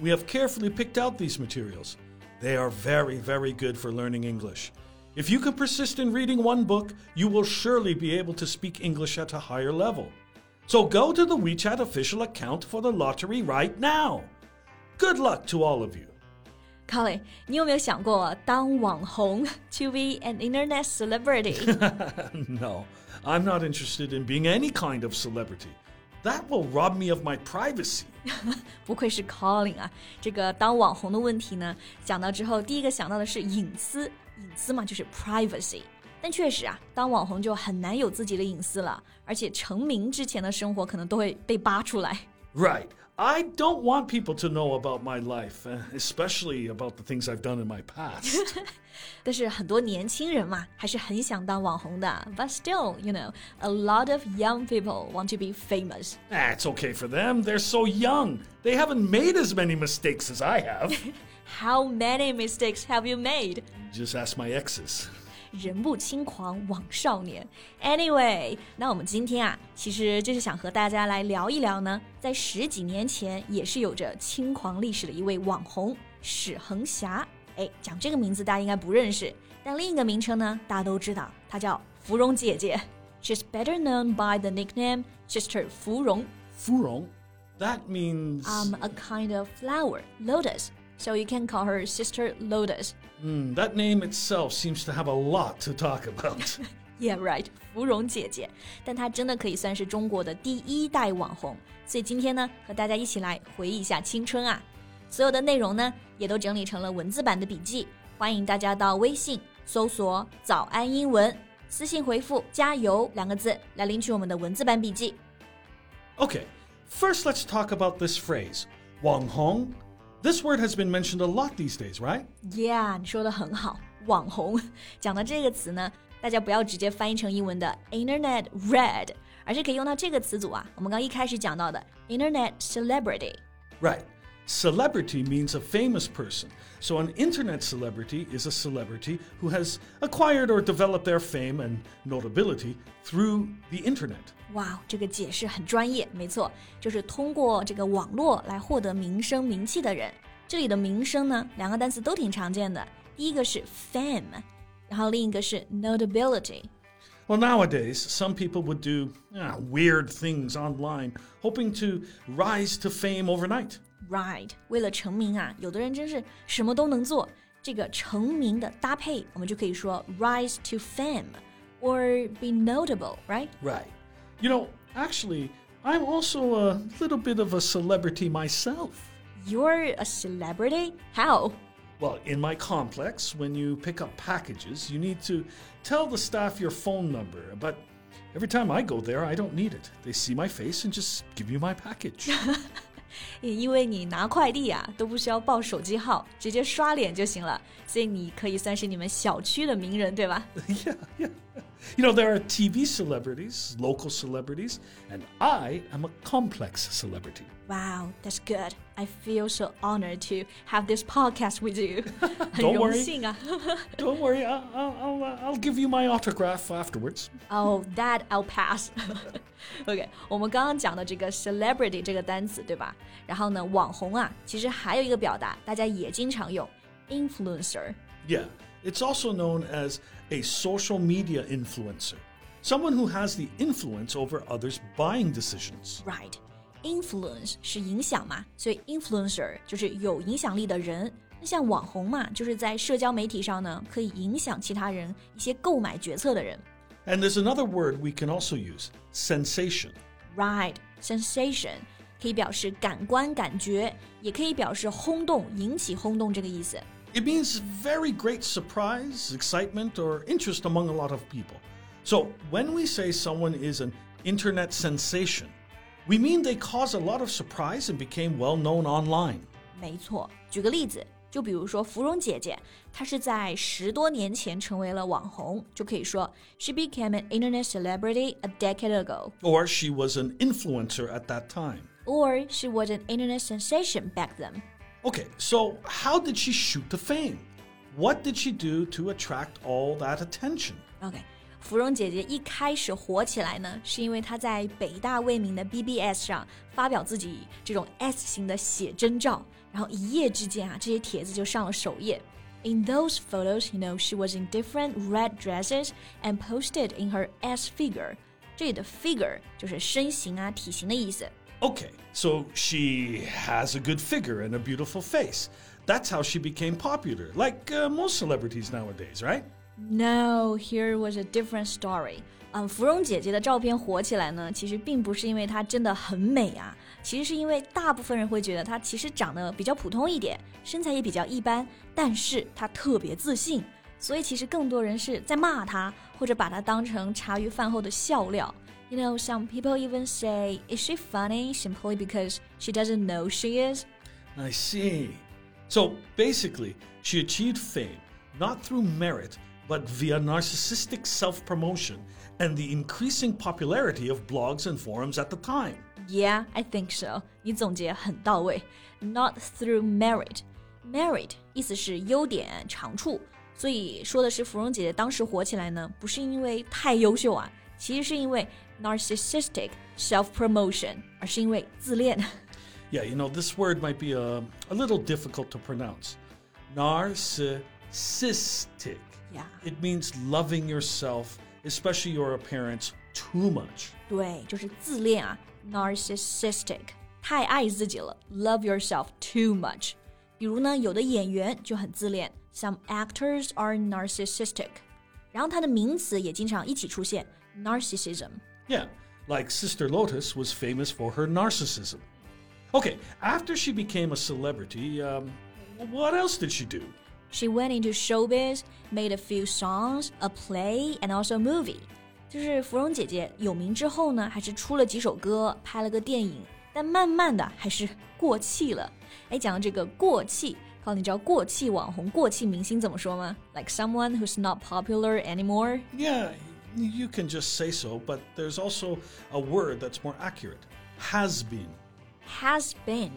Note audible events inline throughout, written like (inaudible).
we have carefully picked out these materials. They are very, very good for learning English. If you can persist in reading one book, you will surely be able to speak English at a higher level. So go to the WeChat official account for the lottery right now. Good luck to all of you. Colin，你有没有想过当网红？To be (laughs) an internet celebrity？ (laughs) no, I'm not interested in being any kind of celebrity. That will rob me of my privacy. (laughs) 不愧是 Colin 啊！这个当网红的问题呢，讲到之后，第一个想到的是隐私，隐私嘛就是 privacy。但确实啊，当网红就很难有自己的隐私了，而且成名之前的生活可能都会被扒出来。Right. I don't want people to know about my life, uh, especially about the things I've done in my past. (laughs) 但是很多年轻人嘛，还是很想当网红的。But still, you know, a lot of young people want to be famous. That's okay for them. They're so young. They haven't made as many mistakes as I have. (laughs) How many mistakes have you made? Just ask my exes. 人不轻狂枉少年。Anyway，那我们今天啊，其实就是想和大家来聊一聊呢，在十几年前也是有着轻狂历史的一位网红史恒霞。哎，讲这个名字大家应该不认识，但另一个名称呢，大家都知道，她叫芙蓉姐姐。She's better known by the nickname Sister 芙蓉。Furong. That means. Um, a kind of flower, lotus. So you can call her Sister Lotus. Hmm, that name itself seems to have a lot to talk about. (laughs) Yeah, right，芙蓉姐姐，但她真的可以算是中国的第一代网红。所以今天呢，和大家一起来回忆一下青春啊。所有的内容呢，也都整理成了文字版的笔记，欢迎大家到微信搜索“早安英文”，私信回复“加油”两个字来领取我们的文字版笔记。 Okay, first let's talk about this phrase, Wang Hong. This word has been mentioned a lot these days, right? Yeah，你说的很好，网红。讲到这个词呢，大家不要直接翻译成英文的 Internet Red，而是可以用到这个词组啊。我们刚一开始讲到的 Internet Celebrity。 Right. Celebrity means a famous person. So an internet celebrity is a celebrity who has acquired or developed their fame and notability through the internet. 哇，这个解释很专业，没错，就是通过这个网络来获得名声名气的人。这里的名声呢，两个单词都挺常见的，第一个是 fame，然后另一个是 notability。 Well, nowadays, some people would do ah, weird things online, hoping to rise to fame overnight. Right，为了成名啊，有的人真是什么都能做。这个成名的搭配，我们就可以说 rise to fame or be notable，right？ Right. You know, actually, I'm also a little bit of a celebrity myself. You're a celebrity? How? Well, in my complex, when you pick up packages, you need to tell the staff your phone number. But every time I go there, I don't need it. They see my face and just give you my package. (laughs) 也 (laughs) 因为你拿快递啊都不需要报手机号，直接刷脸就行了，所以你可以算是你们小区的名人，对吧？(laughs) yeah, yeah. You know, there are TV celebrities, local celebrities, and I am a complex celebrity. Wow, that's good. I feel so honored to have this podcast with you. (laughs) (laughs) 很 Don't 荣 worry. 幸啊。 (laughs) Don't worry, I'll, I'll, I'll, uh, I'll give you my autograph afterwards. Oh, that I'll pass. OK，我们刚刚讲的这个 celebrity 这个单词，对吧？然后呢，网红啊，其实还有一个表达，大家也经常用，influencer。 Yeah, it's also known as a social media influencer, someone who has the influence over others' buying decisions. Right. Influence 是影响嘛，所以 influencer 就是有影响力的人。那像网红嘛，就是在社交媒体上呢，可以影响其他人一些购买决策的人。 And there's another word we can also use sensation. Right, sensation 可以表示感官感觉，也可以表示轰动、引起轰动这个意思。 It means very great surprise, excitement, or interest among a lot of people. So when we say someone is an internet sensation, we mean they cause a lot of surprise and became well known online. 没错，举个例子， 就比如说芙蓉姐姐，她是在十多年前成为了网红，就可以说 She became an internet celebrity a decade ago. Or she was an influencer at that time. Or she was an internet sensation back then. Okay, so how did she shoot to fame? What did she do to attract all that attention? OK，芙蓉姐姐一开始火起来呢，是因为她在北大未名的 BBS 上发表自己这种 S 型的写真照。然后一夜之间啊，这些帖子就上了首页。In those photos, you know, she was in different red dresses and posted in her S figure. 这里的 figure 就是身形啊、体型的意思。 Okay, so she has a good figure and a beautiful face. That's how she became popular, like uh, most celebrities nowadays, right? No, here was a different story. 嗯，芙蓉姐姐的照片火起来呢，其实并不是因为她真的很美啊，其实是因为大部分人会觉得她其实长得比较普通一点，身材也比较一般，但是她特别自信，所以其实更多人是在骂她，或者把她当成茶余饭后的笑料。 You know, some people even say, "Is she funny?" simply because she doesn't know she is. I see. So basically, she achieved fame not through merit, but via narcissistic self promotion and the increasing popularity of blogs and forums at the time. Yeah, I think so. 你总结很到位。Not through merit. Merit 意思是优点、长处，所以说的是芙蓉姐姐当时火起来呢，不是因为太优秀啊，其实是因为 narcissistic self promotion，而是因为自恋。Yeah, you (laughs) know, this word might be a, a little difficult to pronounce. Narcissistic. Yeah. It means loving yourself especially your appearance, too much. 对，就是自恋啊，narcissistic，太爱自己了，love yourself too much。比如呢，有的演员就很自恋，some actors are narcissistic。然后它的名词也经常一起出现，narcissism。 Yeah, like Sister Lotus was famous for her narcissism. Okay, after she became a celebrity, um, what else did she do? She went into showbiz, made a few songs, a play, and also a movie. 就是芙蓉姐姐有名之后呢，还是出了几首歌，拍了个电影，但慢慢的还是过气了。哎，讲到这个过气，靠，你知道过气网红、过气明星怎么说吗？Like someone who's not popular anymore. Yeah, you can just say so, but there's also a word that's more accurate. Has been. Has been.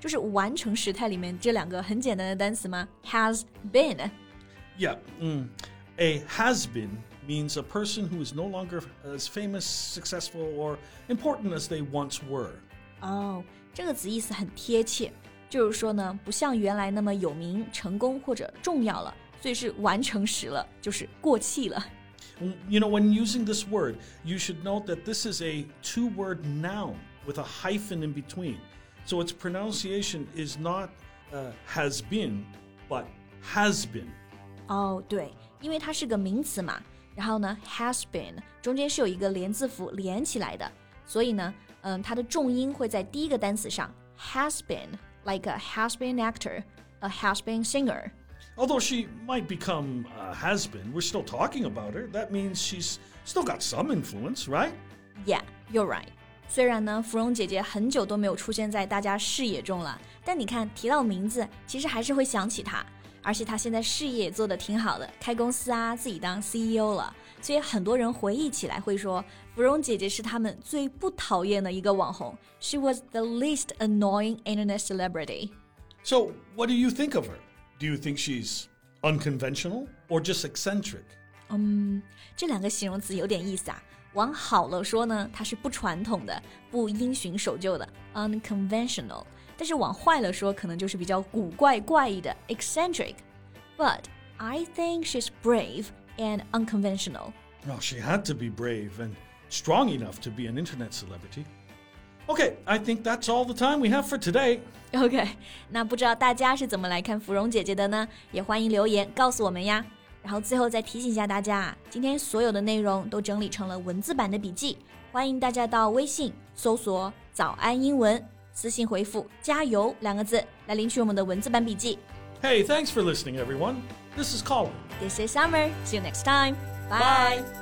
就是完成时态里面这两个很简单的单词吗？Has been. Yeah. Mm. A has been means a person who is no longer as famous, successful, or important as they once were. 哦，这个词意思很贴切，就是说呢，不像原来那么有名、成功或者重要了，所以是完成时了，就是过气了。 You know, when using this word, you should note that this is a two word noun with a hyphen in between. So its pronunciation is not uh, has been, but has been. 哦，对，因为它是个名词嘛，然后呢，has been 中间是有一个连字符连起来的，所以呢，嗯，它的重音会在第一个单词上，has been like a has been actor, a has been singer. Although she might become a has been, we're still talking about her. That means she's still got some influence, right? Yeah, you're right. 虽然呢，芙蓉姐姐很久都没有出现在大家视野中了，但你看提到名字，其实还是会想起她。而且她现在事业做得挺好的，开公司啊，自己当 CEO 了。所以很多人回忆起来会说，芙蓉姐姐是他们最不讨厌的一个网红。She was the least annoying internet celebrity. So, what do you think of her? Do you think she's unconventional or just eccentric? 嗯，这两个形容词有点意思啊。往好了说呢，它是不传统的、不因循守旧的 （unconventional）。但是往坏了说，可能就是比较古怪、怪异的 （eccentric）。But I think she's brave and unconventional. Well, she had to be brave and strong enough to be an internet celebrity. Okay, I think that's all the time we have for today. OK，那不知道大家是怎么来看芙蓉姐姐的呢？也欢迎留言告诉我们呀。然后最后再提醒一下大家，今天所有的内容都整理成了文字版的笔记，欢迎大家到微信搜索“早安英文”，私信回复“加油”两个字来领取我们的文字版笔记。Hey, thanks for listening, everyone. This is Colin. This is Summer. See you next time. Bye.